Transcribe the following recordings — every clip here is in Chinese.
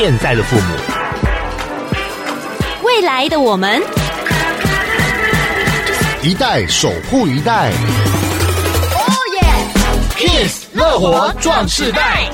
现在的父母，未来的我们，一代守护一代。哦耶！Kiss 乐活壮世代。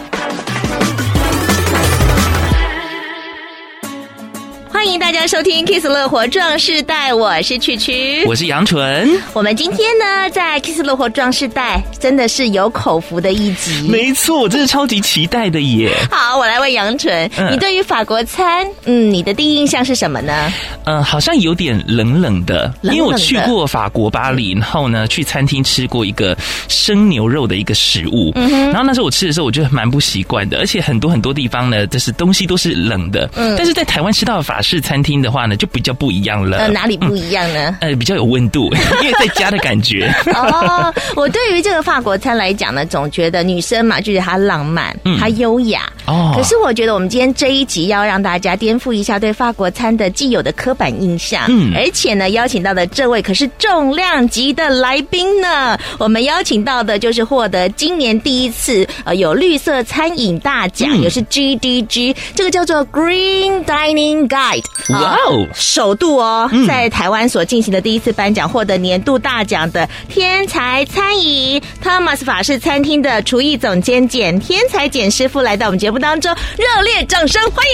迎大家收听《Kiss 乐活壮世代》，我是曲曲，我是杨纯。我们今天呢，在《Kiss 乐活壮世代》真的是有口福的一集。没错，我真是超级期待的耶！好，我来问杨纯，嗯、你对于法国餐，嗯，你的第一印象是什么呢？嗯，好像有点冷冷的，冷冷的，因为我去过法国巴黎，然后呢，去餐厅吃过一个生牛肉的一个食物，嗯哼，然后那时候我吃的时候，我觉得蛮不习惯的，而且很多很多地方呢，就是东西都是冷的，嗯，但是在台湾吃到的法式。餐厅的话呢，就比较不一样了。呃，哪里不一样呢？呃，比较有温度，因为在家的感觉。哦，我对于这个法国餐来讲呢，总觉得女生嘛，就是她浪漫，嗯，她优雅。哦。可是我觉得我们今天这一集要让大家颠覆一下对法国餐的既有的刻板印象。嗯。而且呢，邀请到的这位可是重量级的来宾呢。我们邀请到的就是获得今年第一次呃有绿色餐饮大奖，嗯、也是 GDG，这个叫做 Green Dining Guide。哇哦！首度哦，在台湾所进行的第一次颁奖，获得年度大奖的天才餐饮 Thomas 法式餐厅的厨艺总监简天才简师傅来到我们节目当中，热烈掌声欢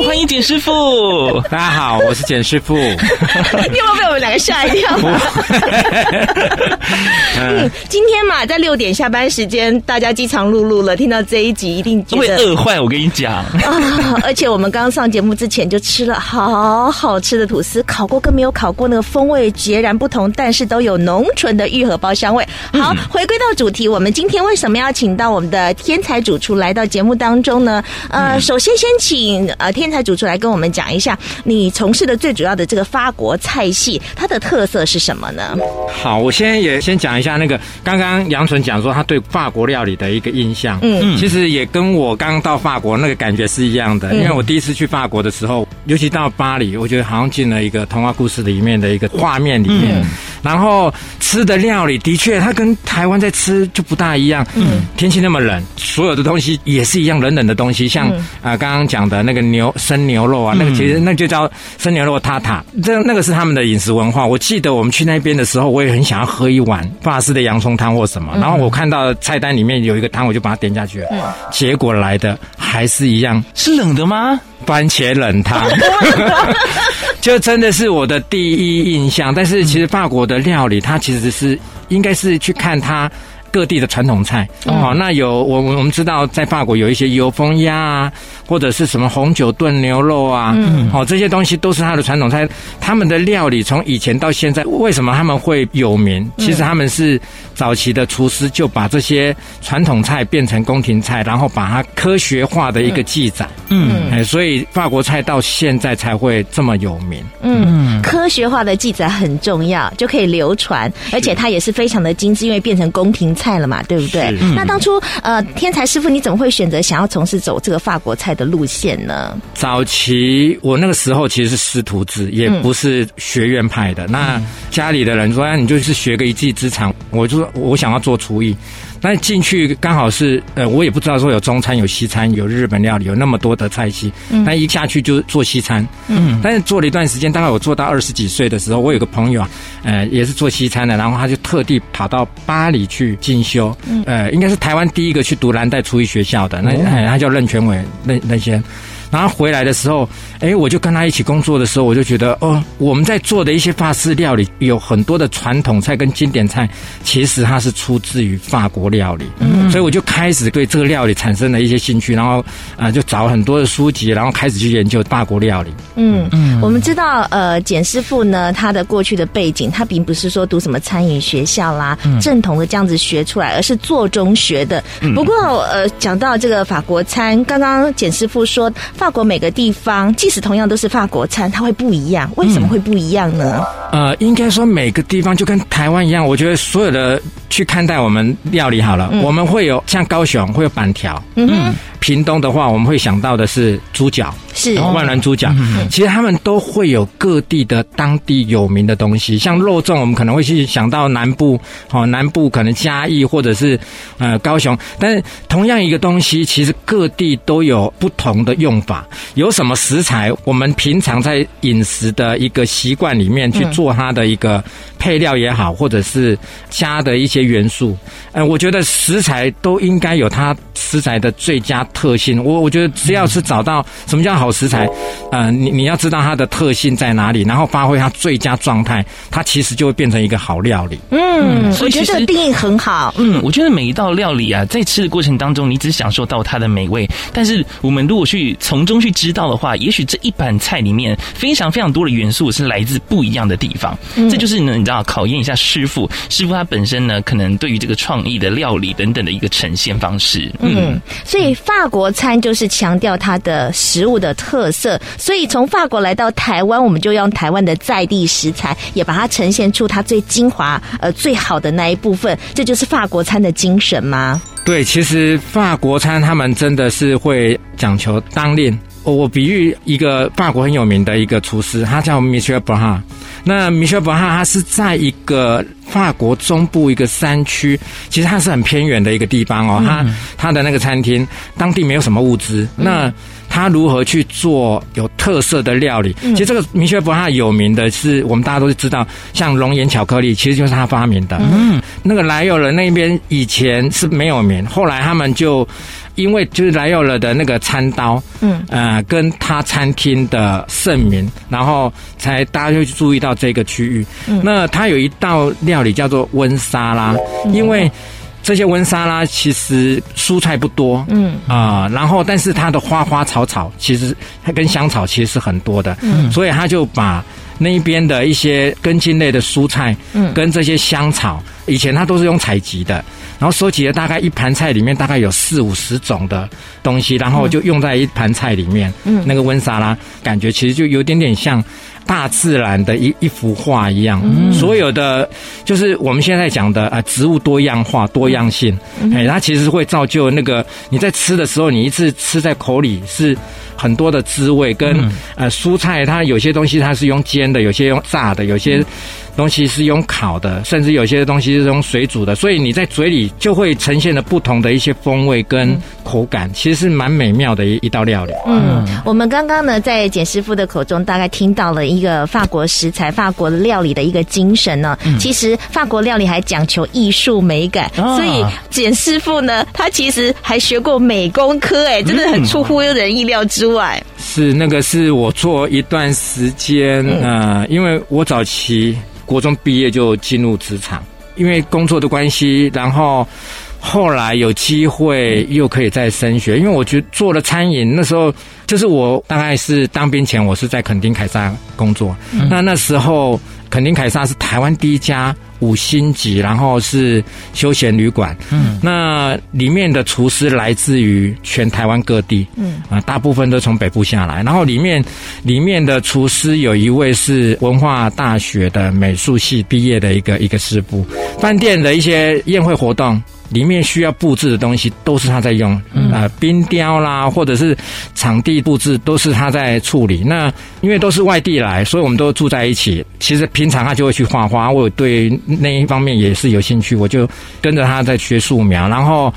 迎！欢迎简师傅！大家好，我是简师傅。你有没有被我们两个吓一跳？嗯，今天嘛，在六点下班时间，大家饥肠辘辘了，听到这一集一定会饿坏。我跟你讲啊，而且我们刚上节目之前就吃了。好好吃的吐司，烤过跟没有烤过那个风味截然不同，但是都有浓醇的玉荷包香味。好，回归到主题，我们今天为什么要请到我们的天才主厨来到节目当中呢？呃，首先先请呃天才主厨来跟我们讲一下，你从事的最主要的这个法国菜系，它的特色是什么呢？好，我先也先讲一下那个刚刚杨纯讲说他对法国料理的一个印象，嗯，其实也跟我刚到法国那个感觉是一样的，因为我第一次去法国的时候，尤其到巴黎，我觉得好像进了一个童话故事里面的一个画面里面。嗯、然后吃的料理的确，它跟台湾在吃就不大一样。嗯，天气那么冷，所有的东西也是一样冷冷的东西，像啊、嗯呃、刚刚讲的那个牛生牛肉啊，那个其实那就叫生牛肉塔塔，这那个是他们的饮食文化。我记得我们去那边的时候，我也很想要喝一碗法式的洋葱汤或什么。然后我看到菜单里面有一个汤，我就把它点下去了。嗯，结果来的还是一样，是冷的吗？番茄冷汤，就真的是我的第一印象。但是其实法国的料理，它其实是应该是去看它。各地的传统菜，哦，那有我我我们知道，在法国有一些油封鸭啊，或者是什么红酒炖牛肉啊，嗯，好，这些东西都是他的传统菜。他们的料理从以前到现在，为什么他们会有名？其实他们是早期的厨师就把这些传统菜变成宫廷菜，然后把它科学化的一个记载，嗯，哎，所以法国菜到现在才会这么有名。嗯，科学化的记载很重要，就可以流传，而且它也是非常的精致，因为变成宫廷菜。菜了嘛，对不对？嗯、那当初呃，天才师傅，你怎么会选择想要从事走这个法国菜的路线呢？早期我那个时候其实是师徒制，也不是学院派的。嗯、那家里的人说：“哎，你就是学个一技之长。”我就说我想要做厨艺。那进去刚好是呃，我也不知道说有中餐、有西餐、有日本料理，有那么多的菜系。嗯。但一下去就做西餐。嗯。但是做了一段时间，大概我做到二十几岁的时候，我有个朋友啊，呃，也是做西餐的，然后他就特地跑到巴黎去进修。嗯。呃，应该是台湾第一个去读蓝带厨艺学校的，那、呃、他叫任全伟，任任先。然后回来的时候，哎，我就跟他一起工作的时候，我就觉得，哦，我们在做的一些法式料理，有很多的传统菜跟经典菜，其实它是出自于法国料理。嗯，所以我就开始对这个料理产生了一些兴趣，然后啊、呃，就找很多的书籍，然后开始去研究法国料理。嗯嗯，我们知道，呃，简师傅呢，他的过去的背景，他并不是说读什么餐饮学校啦，嗯、正统的这样子学出来，而是做中学的。不过，呃，讲到这个法国餐，刚刚简师傅说。法国每个地方，即使同样都是法国餐，它会不一样。为什么会不一样呢？嗯、呃，应该说每个地方就跟台湾一样。我觉得所有的去看待我们料理好了，嗯、我们会有像高雄会有板条，嗯哼，屏东的话，我们会想到的是猪脚，是万峦猪脚。其实他们都会有各地的当地有名的东西，像肉粽，我们可能会去想到南部，哦，南部可能嘉义或者是呃高雄。但是同样一个东西，其实各地都有不同的用法。有什么食材，我们平常在饮食的一个习惯里面去做它的一个配料也好，或者是加的一些元素，呃，我觉得食材都应该有它食材的最佳特性。我我觉得只要是找到什么叫好食材，呃，你你要知道它的特性在哪里，然后发挥它最佳状态，它其实就会变成一个好料理。嗯，我觉得这个定义很好。嗯，我觉得每一道料理啊，在吃的过程当中，你只享受到它的美味，但是我们如果去从中去知道的话，也许这一盘菜里面非常非常多的元素是来自不一样的地方。嗯，这就是呢，你知道，考验一下师傅，师傅他本身呢，可能对于这个创意的料理等等的一个呈现方式。嗯，嗯，所以法国餐就是强调它的食物的特色，所以从法国来到台湾，我们就用台湾的在地食材，也把它呈现出它最精华、呃最好的那一部分。这就是法国餐的精神吗？对，其实法国餐他们真的是会讲求当令。我比喻一个法国很有名的一个厨师，他叫 Michel Blanc。那 Michel Blanc 他是在一个法国中部一个山区，其实它是很偏远的一个地方哦。他他的那个餐厅，当地没有什么物资，那他如何去做有特色的料理？其实这个 Michel Blanc 有名的是，我们大家都知道，像龙岩巧克力，其实就是他发明的。嗯，那个莱友人那边以前是没有名，后来他们就。因为就是莱奥勒的那个餐刀，嗯，呃，跟他餐厅的盛名，然后才大家就注意到这个区域。嗯，那他有一道料理叫做温沙拉，嗯，因为这些温沙拉其实蔬菜不多，嗯。啊，呃，然后但是它的花花草草其实它跟香草其实是很多的，嗯，所以他就把那边的一些根茎类的蔬菜，嗯，跟这些香草，以前它都是用采集的。然后收集了大概一盘菜里面大概有四五十种的东西，然后就用在一盘菜里面。嗯，那个温莎拉感觉其实就有点点像大自然的一一幅画一样。嗯，所有的就是我们现在讲的啊，植物多样化、多样性。哎，它其实会造就那个你在吃的时候，你一次吃在口里是很多的滋味。跟呃蔬菜，它有些东西它是用煎的，有些用炸的，有些。东西是用烤的，甚至有些东西是用水煮的，所以你在嘴里就会呈现了不同的一些风味跟口感，其实是蛮美妙的一一道料理。嗯，我们刚刚呢在简师傅的口中大概听到了一个法国食材、法国料理的一个精神呢。其实法国料理还讲求艺术美感，所以简师傅呢他其实还学过美工科，哎，真的很出乎人意料之外。是那个是我做一段时间，呃，因为我早期。国中毕业就进入职场，因为工作的关系，然后后来有机会又可以再升学。因为我觉得做了餐饮，那时候就是我大概是当兵前，我是在垦丁凯撒工作。那那时候垦丁凯撒是台湾第一家。五星级，然后是休闲旅馆。嗯，那里面的厨师来自于全台湾各地。嗯，啊，大部分都从北部下来。然后里面里面的厨师有一位是文化大学的美术系毕业的一个一个师傅。饭店的一些宴会活动。里面需要布置的东西都是他在用，嗯、呃，冰雕啦，或者是场地布置都是他在处理。那因为都是外地来，所以我们都住在一起。其实平常他就会去画画，我对那一方面也是有兴趣，我就跟着他在学素描。然后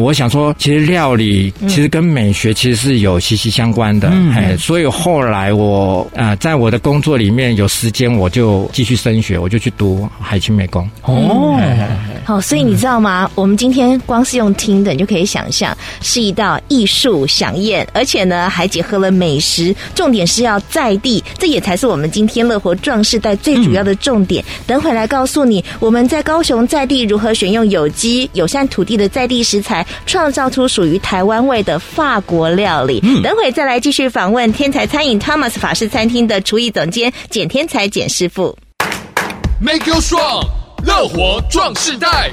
我想说，其实料理其实跟美学其实是有息息相关的。嗯，哎，所以后来我啊、呃，在我的工作里面有时间，我就继续升学，我就去读海清美工。哦，好，所以你知道吗？我们。今天光是用听的，你就可以想象是一道艺术飨宴，而且呢还结合了美食，重点是要在地，这也才是我们今天乐活壮世代最主要的重点。嗯、等会来告诉你，我们在高雄在地如何选用有机友善土地的在地食材，创造出属于台湾味的法国料理。嗯、等会再来继续访问天才餐饮 Thomas 法式餐厅的厨艺总监简天才简师傅。Make you strong，乐活壮世代。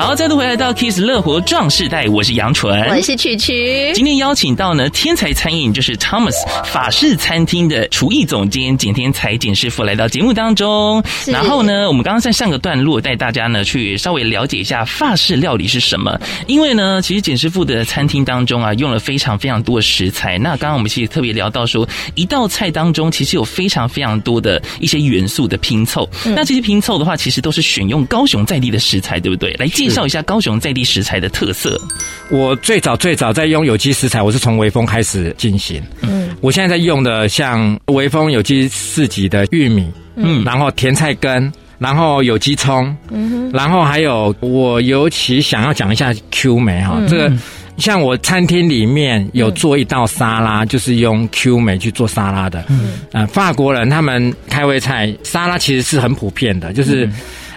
好，再度回来到 Kiss 乐活壮世代，我是杨纯，我是曲曲。今天邀请到呢天才餐饮就是 Thomas 法式餐厅的厨艺总监简天才简师傅来到节目当中。然后呢，我们刚刚在上个段落带大家呢去稍微了解一下法式料理是什么。因为呢，其实简师傅的餐厅当中啊，用了非常非常多的食材。那刚刚我们其实特别聊到说，一道菜当中其实有非常非常多的一些元素的拼凑。嗯、那这些拼凑的话，其实都是选用高雄在地的食材，对不对？来介绍一下高雄在地食材的特色。我最早最早在用有机食材，我是从微风开始进行。嗯，我现在在用的像微风有机四级的玉米，嗯，然后甜菜根，然后有机葱，嗯哼，然后还有我尤其想要讲一下 Q 梅哈，这个像我餐厅里面有做一道沙拉，就是用 Q 梅去做沙拉的。嗯，呃，法国人他们开胃菜沙拉其实是很普遍的，就是。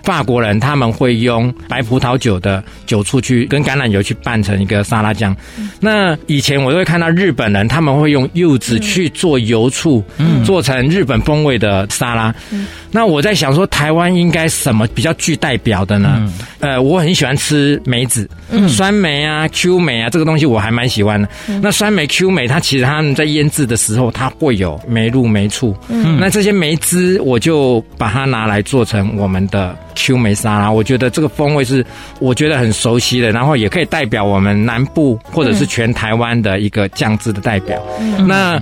法国人他们会用白葡萄酒的酒醋去跟橄榄油去拌成一个沙拉酱。那以前我都会看到日本人他们会用柚子去做油醋，做成日本风味的沙拉。那我在想说，台湾应该什么比较具代表的呢？呃，我很喜欢吃梅子，酸梅啊、Q 梅啊，这个东西我还蛮喜欢的。那酸梅、Q 梅，它其实它们在腌制的时候，它会有梅露、梅醋。那这些梅汁，我就把它拿来做成我们的。Q 梅沙拉，我觉得这个风味是我觉得很熟悉的，然后也可以代表我们南部或者是全台湾的一个酱汁的代表。嗯、那。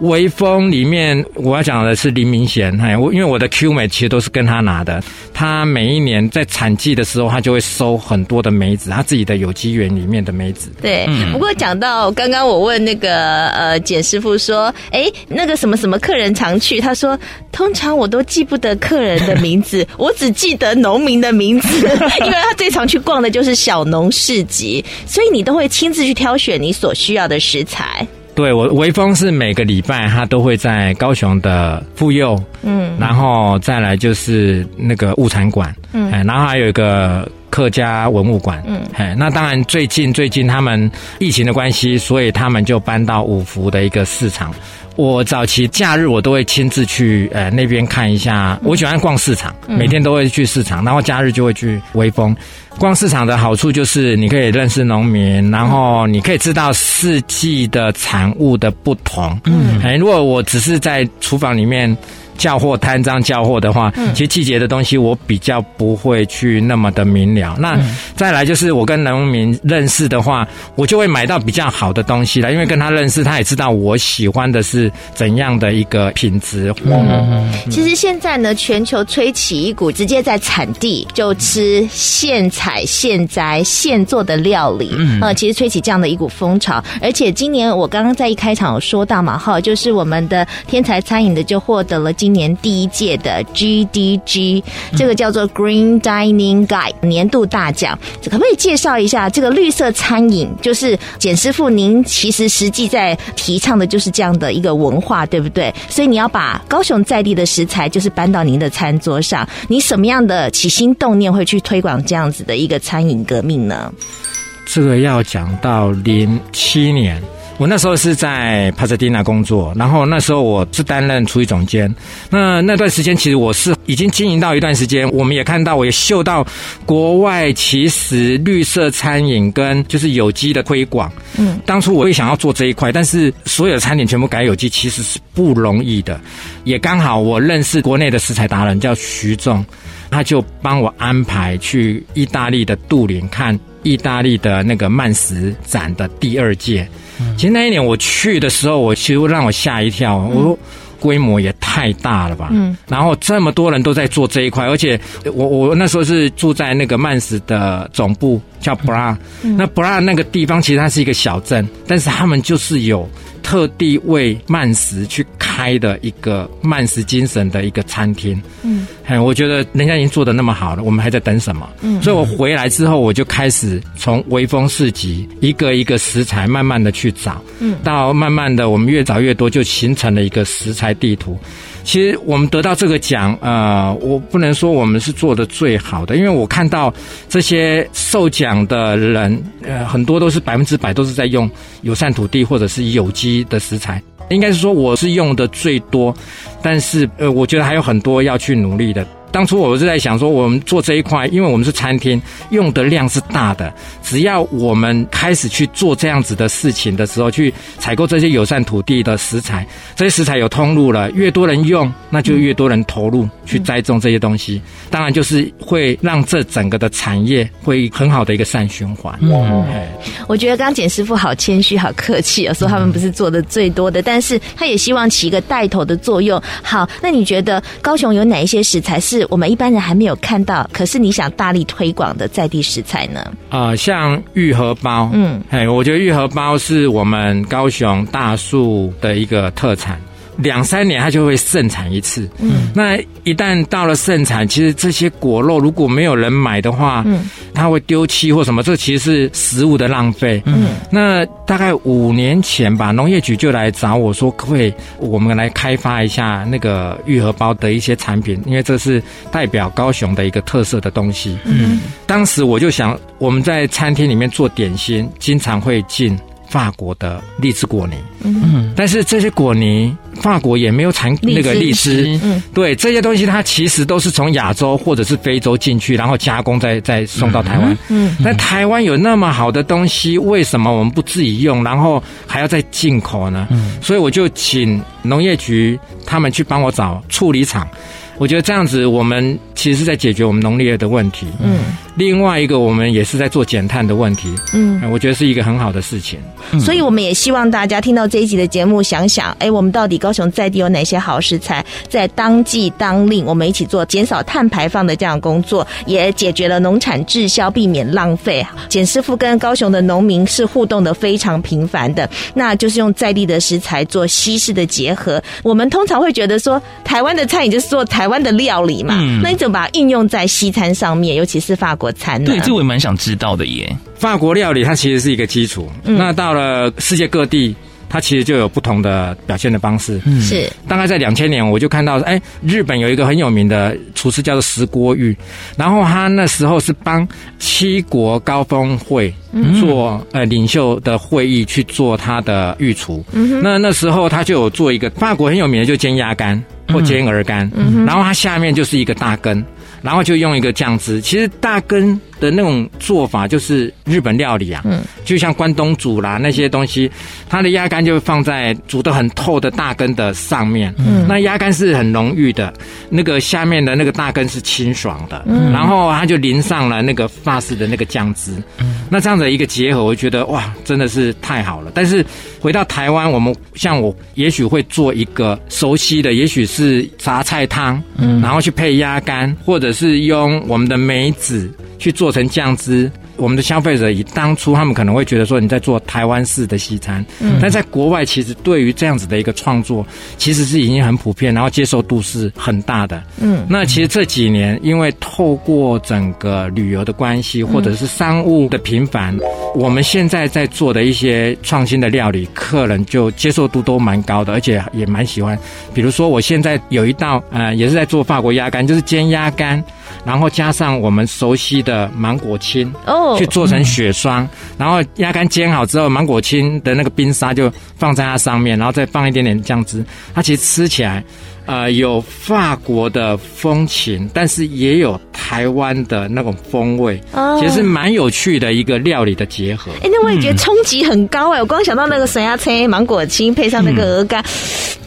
微风里面，我要讲的是林明贤，哎，我因为我的 Q 梅其实都是跟他拿的。他每一年在产季的时候，他就会收很多的梅子，他自己的有机园里面的梅子。对，不过讲到刚刚我问那个呃简师傅说，哎，那个什么什么客人常去，他说通常我都记不得客人的名字，我只记得农民的名字，因为他最常去逛的就是小农市集，所以你都会亲自去挑选你所需要的食材。对，我微风是每个礼拜他都会在高雄的妇幼，嗯，然后再来就是那个物产馆，嗯，然后还有一个客家文物馆，嗯，哎，那当然最近最近他们疫情的关系，所以他们就搬到五福的一个市场。我早期假日我都会亲自去呃那边看一下，我喜欢逛市场，每天都会去市场，然后假日就会去微风。逛市场的好处就是你可以认识农民，然后你可以知道四季的产物的不同。嗯，哎，如果我只是在厨房里面。叫货摊张叫货的话，其实季节的东西我比较不会去那么的明了。那再来就是我跟农民认识的话，我就会买到比较好的东西了，因为跟他认识，他也知道我喜欢的是怎样的一个品质。嗯，其实现在呢，全球吹起一股直接在产地就吃现采现摘现做的料理，嗯，其实吹起这样的一股风潮。而且今年我刚刚在一开场有说到嘛，哈，就是我们的天才餐饮的就获得了今今年第一届的 GDG，这个叫做 Green Dining Guide 年度大奖，可不可以介绍一下这个绿色餐饮？就是简师傅，您其实实际在提倡的就是这样的一个文化，对不对？所以你要把高雄在地的食材，就是搬到您的餐桌上。你什么样的起心动念会去推广这样子的的一个餐饮革命呢？这个要讲到零七年。我那时候是在帕萨蒂娜工作，然后那时候我是担任厨艺总监。那那段时间其实我是已经经营到一段时间，我们也看到，我也嗅到国外其实绿色餐饮跟就是有机的推广。嗯，当初我也想要做这一块，但是所有的餐点全部改有机其实是不容易的。也刚好我认识国内的食材达人叫徐仲，他就帮我安排去意大利的杜林看意大利的那个慢食展的第二届。其实那一年我去的时候，我其实让我吓一跳，我说规模也太大了吧。嗯，然后这么多人都在做这一块，而且我我那时候是住在那个曼斯的总部叫布拉，那布拉那个地方其实它是一个小镇，但是他们就是有。特地为慢食去开的一个慢食精神的一个餐厅，嗯，哎，我觉得人家已经做的那么好了，我们还在等什么？嗯，所以我回来之后，我就开始从微风市集一个一个食材慢慢的去找，嗯，到慢慢的我们越找越多，就形成了一个食材地图。其实我们得到这个奖，呃，我不能说我们是做的最好的，因为我看到这些受奖的人，呃，很多都是百分之百都是在用友善土地或者是有机的食材，应该是说我是用的最多，但是呃，我觉得还有很多要去努力的。当初我是在想说，我们做这一块，因为我们是餐厅，用的量是大的。只要我们开始去做这样子的事情的时候，去采购这些友善土地的食材，这些食材有通路了，越多人用，那就越多人投入去栽种这些东西。当然，就是会让这整个的产业会很好的一个善循环。嗯，我觉得刚刚简师傅好谦虚，好客气啊，说他们不是做的最多的，但是他也希望起一个带头的作用。好，那你觉得高雄有哪一些食材是我们一般人还没有看到，可是你想大力推广的在地食材呢？啊、呃，像玉荷包，嗯，哎，我觉得玉荷包是我们高雄大树的一个特产。两三年它就会盛产一次，嗯，那一旦到了盛产，其实这些果肉如果没有人买的话，嗯，它会丢弃或什么，这其实是食物的浪费，嗯，那大概五年前吧，农业局就来找我说，可不可以我们来开发一下那个玉荷包的一些产品，因为这是代表高雄的一个特色的东西，嗯，当时我就想，我们在餐厅里面做点心，经常会进。法国的荔枝果泥，嗯，但是这些果泥，法国也没有产那个荔枝，嗯，对，这些东西它其实都是从亚洲或者是非洲进去，然后加工再再送到台湾，嗯，但台湾有那么好的东西，为什么我们不自己用，然后还要再进口呢？嗯，所以我就请农业局他们去帮我找处理厂。我觉得这样子，我们其实是在解决我们农业的问题。嗯，另外一个，我们也是在做减碳的问题。嗯，我觉得是一个很好的事情。所以，我们也希望大家听到这一集的节目，想想，哎，我们到底高雄在地有哪些好食材，在当季当令，我们一起做减少碳排放的这样工作，也解决了农产滞销，避免浪费。简师傅跟高雄的农民是互动的非常频繁的，那就是用在地的食材做西式的结合。我们通常会觉得说，台湾的餐饮就是做台湾的料理嘛，嗯、那你怎么把它运用在西餐上面，尤其是法国餐呢？对，这我也蛮想知道的耶。法国料理它其实是一个基础，嗯、那到了世界各地。它其实就有不同的表现的方式，嗯，是。大概在两千年，我就看到，哎，日本有一个很有名的厨师叫做石锅玉，然后他那时候是帮七国高峰会做呃领袖的会议去做他的御厨，嗯，那那时候他就有做一个法国很有名的就煎鸭肝或煎鹅肝，嗯，然后它下面就是一个大羹，然后就用一个酱汁，其实大羹。的那种做法就是日本料理啊，嗯，就像关东煮啦那些东西，它的鸭肝就放在煮的很透的大根的上面，嗯，那鸭肝是很浓郁的，那个下面的那个大根是清爽的，嗯，然后它就淋上了那个法式的那个酱汁，嗯，那这样的一个结合，我觉得哇，真的是太好了。但是回到台湾，我们像我也许会做一个熟悉的，也许是杂菜汤，嗯，然后去配鸭肝，或者是用我们的梅子。去做成酱汁，我们的消费者以当初他们可能会觉得说你在做台湾式的西餐，嗯，但在国外其实对于这样子的一个创作，其实是已经很普遍，然后接受度是很大的，嗯。那其实这几年因为透过整个旅游的关系，或者是商务的频繁，我们现在在做的一些创新的料理，客人就接受度都蛮高的，而且也蛮喜欢。比如说我现在有一道呃，也是在做法国鸭肝，就是煎鸭肝。然后加上我们熟悉的芒果青哦，去做成雪霜，然后鸭肝煎好之后，芒果青的那个冰沙就放在它上面，然后再放一点点酱汁，它其实吃起来。呃，有法国的风情，但是也有台湾的那种风味，其实是蛮有趣的一个料理的结合。哎、欸，那我也觉得 冲击很高哎、欸！我光想到那个神鸭菜、芒果青配上那个鹅肝，嗯、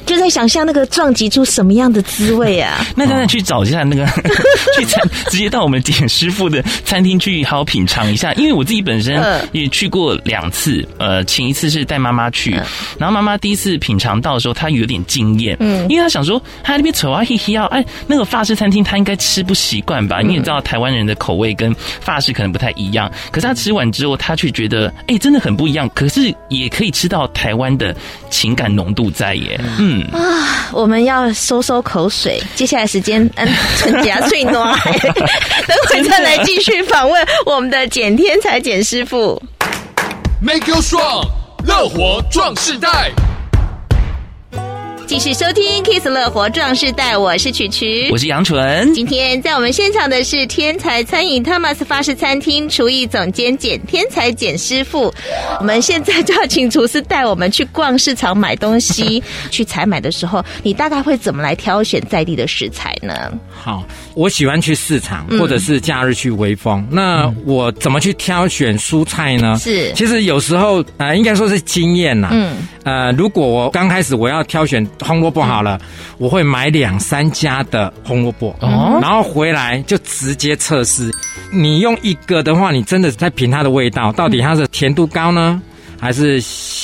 就在想象那个撞击出什么样的滋味啊！那当然去找一下那个 去餐，直接到我们简师傅的餐厅去好好品尝一下。因为我自己本身也去过两次，呃，前一次是带妈妈去，然后妈妈第一次品尝到的时候，她有点惊艳，嗯，因为她想说。她那边丑啊，嘿嘿啊，哎，那个法式餐厅她应该吃不习惯吧？你也知道台湾人的口味跟法式可能不太一样。可是他吃完之后，他却觉得，哎，真的很不一样。可是也可以吃到台湾的情感浓度在耶。嗯啊，我们要收收口水。接下来时间，嗯，唇颊脆暖，等会再来继续访问我们的简天才简师傅。Make you strong，乐活壮世代。继续收听《Kiss 乐活壮士带》，我是曲曲，我是杨纯。今天在我们现场的是天才餐饮 Thomas 法式餐厅厨艺总监简天才简师傅。我们现在就要请厨师带我们去逛市场买东西。去采买的时候，你大概会怎么来挑选在地的食材呢？好，我喜欢去市场，或者是假日去微风。嗯、那我怎么去挑选蔬菜呢？是，其实有时候啊、呃，应该说是经验呐。嗯。呃，如果我刚开始我要挑选红萝卜好了，嗯、我会买两三家的红萝卜，哦，然后回来就直接测试。你用一个的话，你真的在品它的味道，到底它的甜度高呢？还是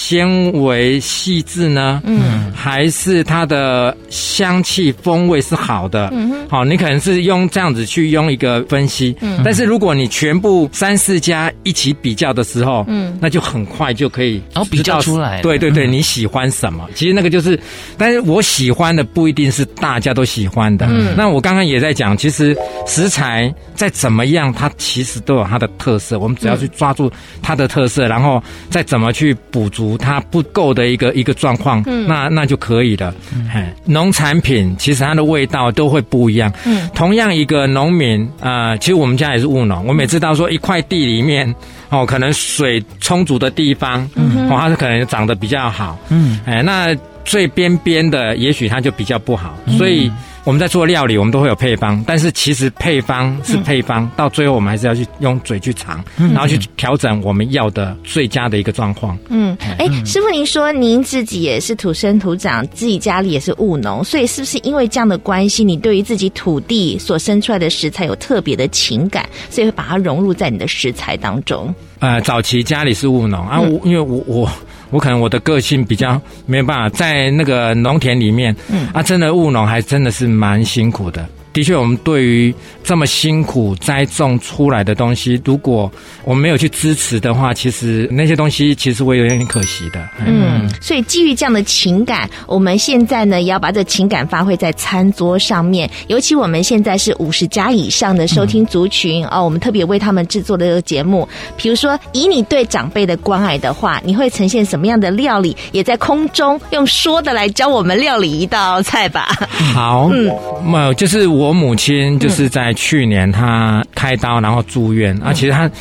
纤维细致呢？嗯，还是它的香气风味是好的？嗯哼，好，你可能是用这样子去用一个分析。嗯，但是如果你全部三四家一起比较的时候，嗯，那就很快就可以然后比较出来。对对对，你喜欢什么？其实那个就是，但是我喜欢的不一定是大家都喜欢的。嗯，那我刚刚也在讲，其实食材再怎么样，它其实都有它的特色。我们只要去抓住它的特色，然后再怎么。去补足它不够的一个一个状况，嗯，那那就可以了。嗯，农产品其实它的味道都会不一样。嗯，同样一个农民啊，呃，其实我们家也是务农，我每次到说一块地里面哦，可能水充足的地方，嗯，哦，它是可能长得比较好。嗯，哎，那最边边的也许它就比较不好，所以。我们在做料理，我们都会有配方，但是其实配方是配方，嗯、到最后我们还是要去用嘴去尝，嗯、然后去调整我们要的最佳的一个状况。嗯，哎，师傅，您说您自己也是土生土长，自己家里也是务农，所以是不是因为这样的关系，你对于自己土地所生出来的食材有特别的情感，所以会把它融入在你的食材当中？呃，早期家里是务农啊，我因为我我。我可能我的个性比较没有办法在那个农田里面，嗯啊，真的务农还真的是蛮辛苦的。的确，我们对于这么辛苦栽种出来的东西，如果我们没有去支持的话，其实那些东西其实会有点可惜的。嗯，嗯，所以基于这样的情感，我们现在呢也要把这情感发挥在餐桌上面。尤其我们现在是五十家以上的收听族群，嗯、哦，我们特别为他们制作的这个节目。比如说，以你对长辈的关爱的话，你会呈现什么样的料理？也在空中用说的来教我们料理一道菜吧。好，嗯，那就是我。我母亲就是在去年，她开刀然后住院啊。其实她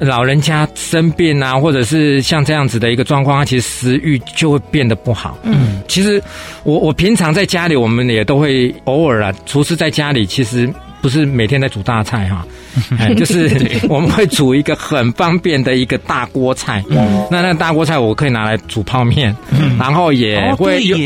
老人家生病啊，或者是像这样子的一个状况，她其实食欲就会变得不好。嗯，其实我我平常在家里，我们也都会偶尔啊，厨师在家里其实。不是每天在煮大菜哈，哎，就是 我们会煮一个很方便的一个大锅菜。嗯，那那大锅菜我可以拿来煮泡面，然后也会用，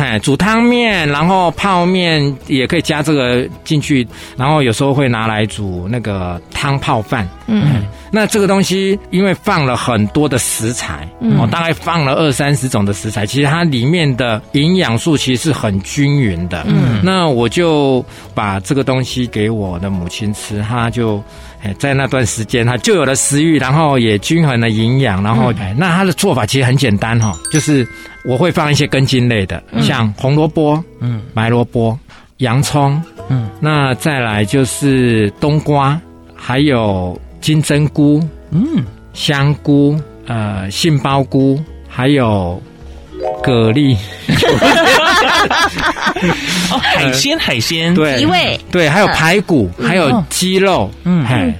哎，煮汤面，然后泡面也可以加这个进去，然后有时候会拿来煮那个汤泡饭。嗯。那这个东西，因为放了很多的食材，嗯，我大概放了二三十种的食材，其实它里面的营养素其实是很均匀的。嗯，那我就把这个东西给我的母亲吃，她就在那段时间，她就有了食欲，然后也均衡了营养，然后，嗯，那她的做法其实很简单哈，就是我会放一些根茎类的，像红萝卜、嗯，白萝卜、洋葱，嗯，那再来就是冬瓜，还有。金针菇，嗯，香菇，呃，杏鲍菇，还有蛤蜊，哦，海鲜，海鲜，对，对，还有排骨，还有鸡肉，嗯，嘿。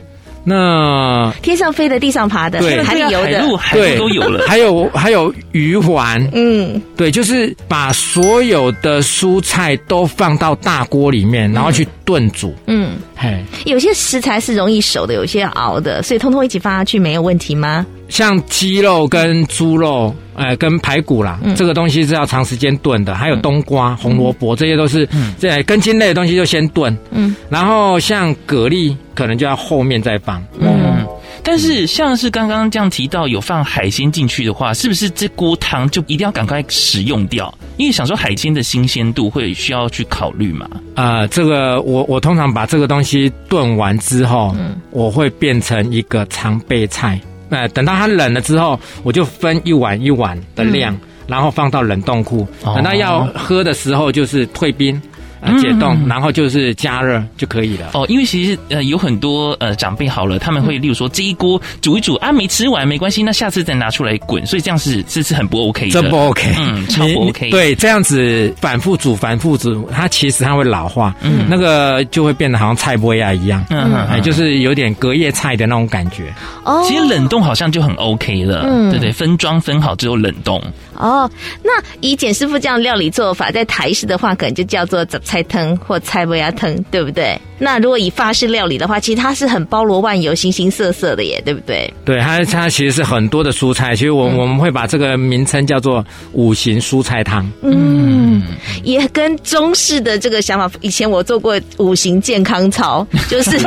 那天上飞的，地上爬的，对，海里游的，海陆都有了。还有还有鱼丸，嗯，对，就是把所有的蔬菜都放到大锅里面，然后去炖煮。嗯，嘿，有些食材是容易熟的，有些熬的，所以通通一起放下去没有问题吗？像鸡肉跟猪肉，呃，跟排骨啦，嗯、这个东西是要长时间炖的。还有冬瓜、嗯、红萝卜，这些都是这根茎类的东西就先炖。嗯，然后像蛤蜊，可能就要后面再放。嗯，嗯，但是像是刚刚这样提到有放海鲜进去的话，是不是这锅汤就一定要赶快使用掉？因为想说海鲜的新鲜度会需要去考虑嘛。啊、呃，这个我我通常把这个东西炖完之后，嗯，我会变成一个常备菜。呃，等到它冷了之后，我就分一碗一碗的量，嗯、然后放到冷冻库。等到要喝的时候，就是退冰，呃、解冻，然后就是加热就可以了。哦，因为其实呃有很多呃长辈好了，他们会例如说这一锅煮一煮啊，没吃完没关系，那下次再拿出来滚，所以这样是是是很不 OK 的，这不 OK，嗯，超不 OK。对，这样子反复煮反复煮，它其实它会老化，嗯，那个就会变得好像菜波亚一样，嗯，哎，就是有点隔夜菜的那种感觉。哦，其实冷冻好像就很 OK 了，嗯，对对，分装分好之后冷冻。哦，那以简师傅这样料理做法，在台式的话，可能就叫做杂菜汤或菜脯鸭汤，对不对？那如果以法式料理的话，其实它是很包罗万有、形形色色的耶，对不对？对，它它其实是很多的蔬菜，其实我、嗯、我们会把这个名称叫做五行蔬菜汤。嗯，也跟中式的这个想法，以前我做过五行健康操，就是。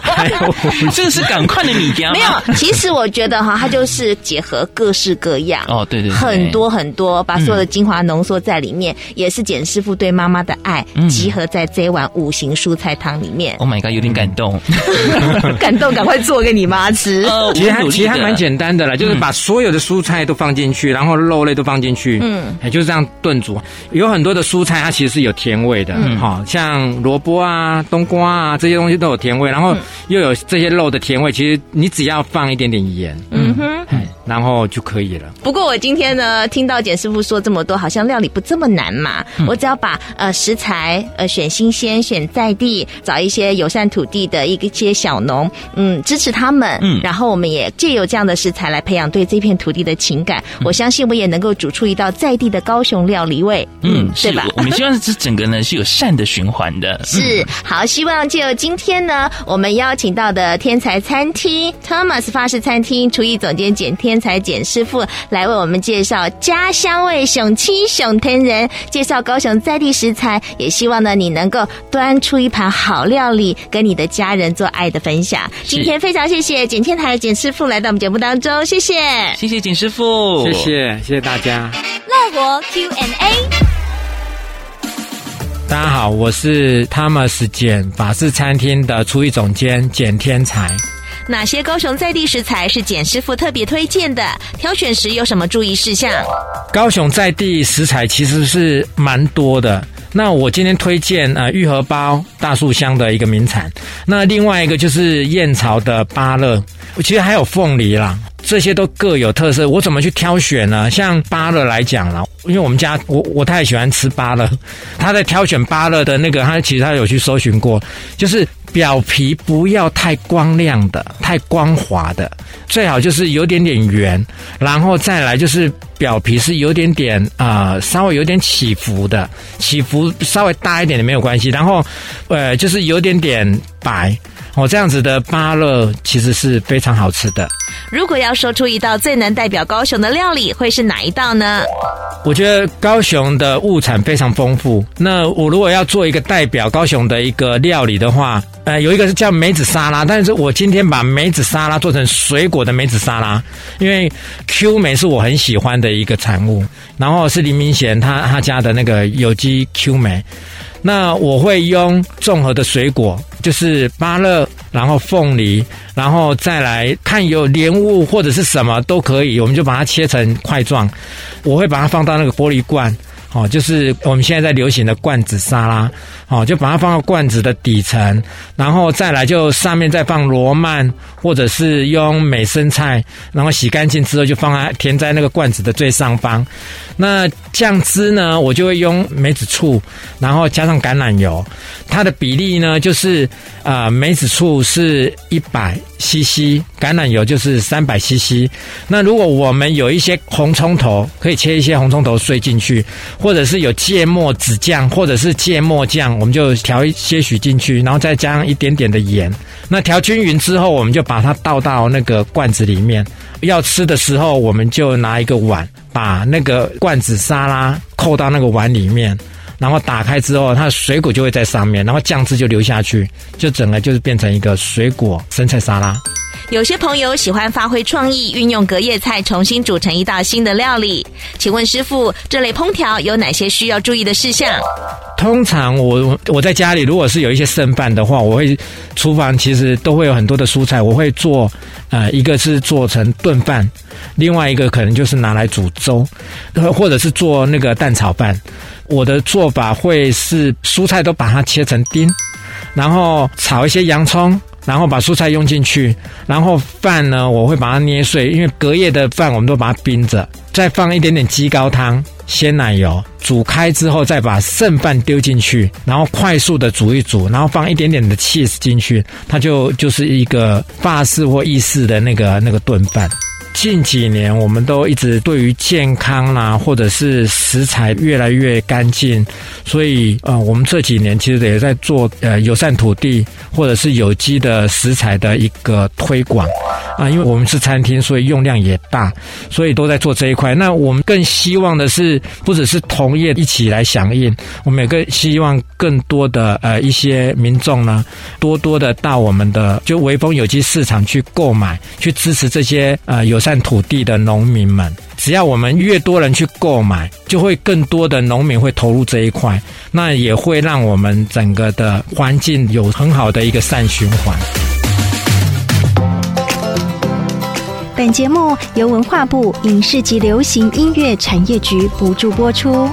还有，这个是赶快的米浆没有，其实我觉得哈，它就是结合各式各样哦，对对，对，很多很多，把所有的精华浓缩在里面，嗯、也是简师傅对妈妈的爱，集合在这一碗五行蔬菜汤里面。Oh my god，有点感动，感动，赶快做给你妈吃。呃、其实还其实还蛮简单的啦，就是把所有的蔬菜都放进去，然后肉类都放进去，嗯，也就是这样炖煮。有很多的蔬菜它其实是有甜味的，嗯，好像萝卜啊、冬瓜啊这些东西都有甜味，然后。又有这些肉的甜味，其实你只要放一点点盐，嗯哼，然后就可以了。不过我今天呢，听到简师傅说这么多，好像料理不这么难嘛。嗯、我只要把呃食材呃选新鲜、选在地，找一些友善土地的一些小农，嗯，支持他们，嗯，然后我们也借由这样的食材来培养对这片土地的情感。嗯、我相信我也能够煮出一道在地的高雄料理味，嗯，是吧？我们希望这整个呢是有善的循环的。是，好，希望借由今天呢，我们邀。请到的天才餐厅 Thomas 法式餐厅厨艺总监简天才简师傅来为我们介绍家乡味熊七熊天人，介绍高雄在地食材，也希望呢你能够端出一盘好料理，跟你的家人做爱的分享。今天非常谢谢简天才简师傅来到我们节目当中，谢谢，谢谢简师傅，谢谢，谢谢大家。乐活 Q&A。大家好，我是 Thomas 简法式餐厅的厨艺总监简天才。哪些高雄在地食材是简师傅特别推荐的？挑选时有什么注意事项？高雄在地食材其实是蛮多的。那我今天推荐呃玉荷包大树香的一个名产。那另外一个就是燕巢的芭乐，其实还有凤梨啦。这些都各有特色，我怎么去挑选呢？像芭乐来讲啦，因为我们家我我太喜欢吃芭乐，他在挑选芭乐的那个，他其实他有去搜寻过，就是表皮不要太光亮的、太光滑的，最好就是有点点圆，然后再来就是表皮是有点点啊、稍微有点起伏的，起伏稍微大一点的没有关系，然后呃就是有点点白。哦，这样子的芭乐其实是非常好吃的。如果要说出一道最能代表高雄的料理，会是哪一道呢？我觉得高雄的物产非常丰富。那我如果要做一个代表高雄的一个料理的话，呃，有一个是叫梅子沙拉，但是我今天把梅子沙拉做成水果的梅子沙拉，因为 Q 梅是我很喜欢的一个产物，然后是林明贤他他家的那个有机 Q 梅。那我会用综合的水果，就是芭乐，然后凤梨，然后再来看有莲雾或者是什么都可以，我们就把它切成块状。我会把它放到那个玻璃罐。哦，就是我们现在在流行的罐子沙拉，哦，就把它放到罐子的底层，然后再来就上面再放罗曼，或者是用美生菜，然后洗干净之后就放在填在那个罐子的最上方。那酱汁呢，我就会用梅子醋，然后加上橄榄油，它的比例呢就是啊、梅子醋是一百 CC，橄榄油就是三百 CC。那如果我们有一些红葱头，可以切一些红葱头碎进去。或者是有芥末籽酱，或者是芥末酱，我们就调一些许进去，然后再加上一点点的盐。那调均匀之后，我们就把它倒到那个罐子里面。要吃的时候，我们就拿一个碗，把那个罐子沙拉扣到那个碗里面，然后打开之后，它的水果就会在上面，然后酱汁就流下去，就整个就是变成一个水果生菜沙拉。有些朋友喜欢发挥创意，运用隔夜菜重新煮成一道新的料理。请问师傅，这类烹调有哪些需要注意的事项？通常我我在家里，如果是有一些剩饭的话，我会厨房其实都会有很多的蔬菜，我会做呃，一个是做成炖饭，另外一个可能就是拿来煮粥，或者是做那个蛋炒饭。我的做法会是蔬菜都把它切成丁，然后炒一些洋葱，然后把蔬菜用进去，然后饭呢，我会把它捏碎，因为隔夜的饭我们都把它冰着，再放一点点鸡高汤。鲜奶油煮开之后，再把剩饭丢进去，然后快速的煮一煮，然后放一点点的 cheese 进去，它就就是一个法式或意式的那个那个炖饭。近几年，我们都一直对于健康啦、或者是食材越来越干净，所以呃，我们这几年其实也在做呃友善土地或者是有机的食材的一个推广啊。因为我们是餐厅，所以用量也大，所以都在做这一块。那我们更希望的是，不只是同业一起来响应，我们也更希望更多的呃一些民众呢，多多的到我们的就微风有机市场去购买，去支持这些呃有。占土地的农民们，只要我们越多人去购买，就会更多的农民会投入这一块，那也会让我们整个的环境有很好的一个善循环。本节目由文化部影视及流行音乐产业局补助播出。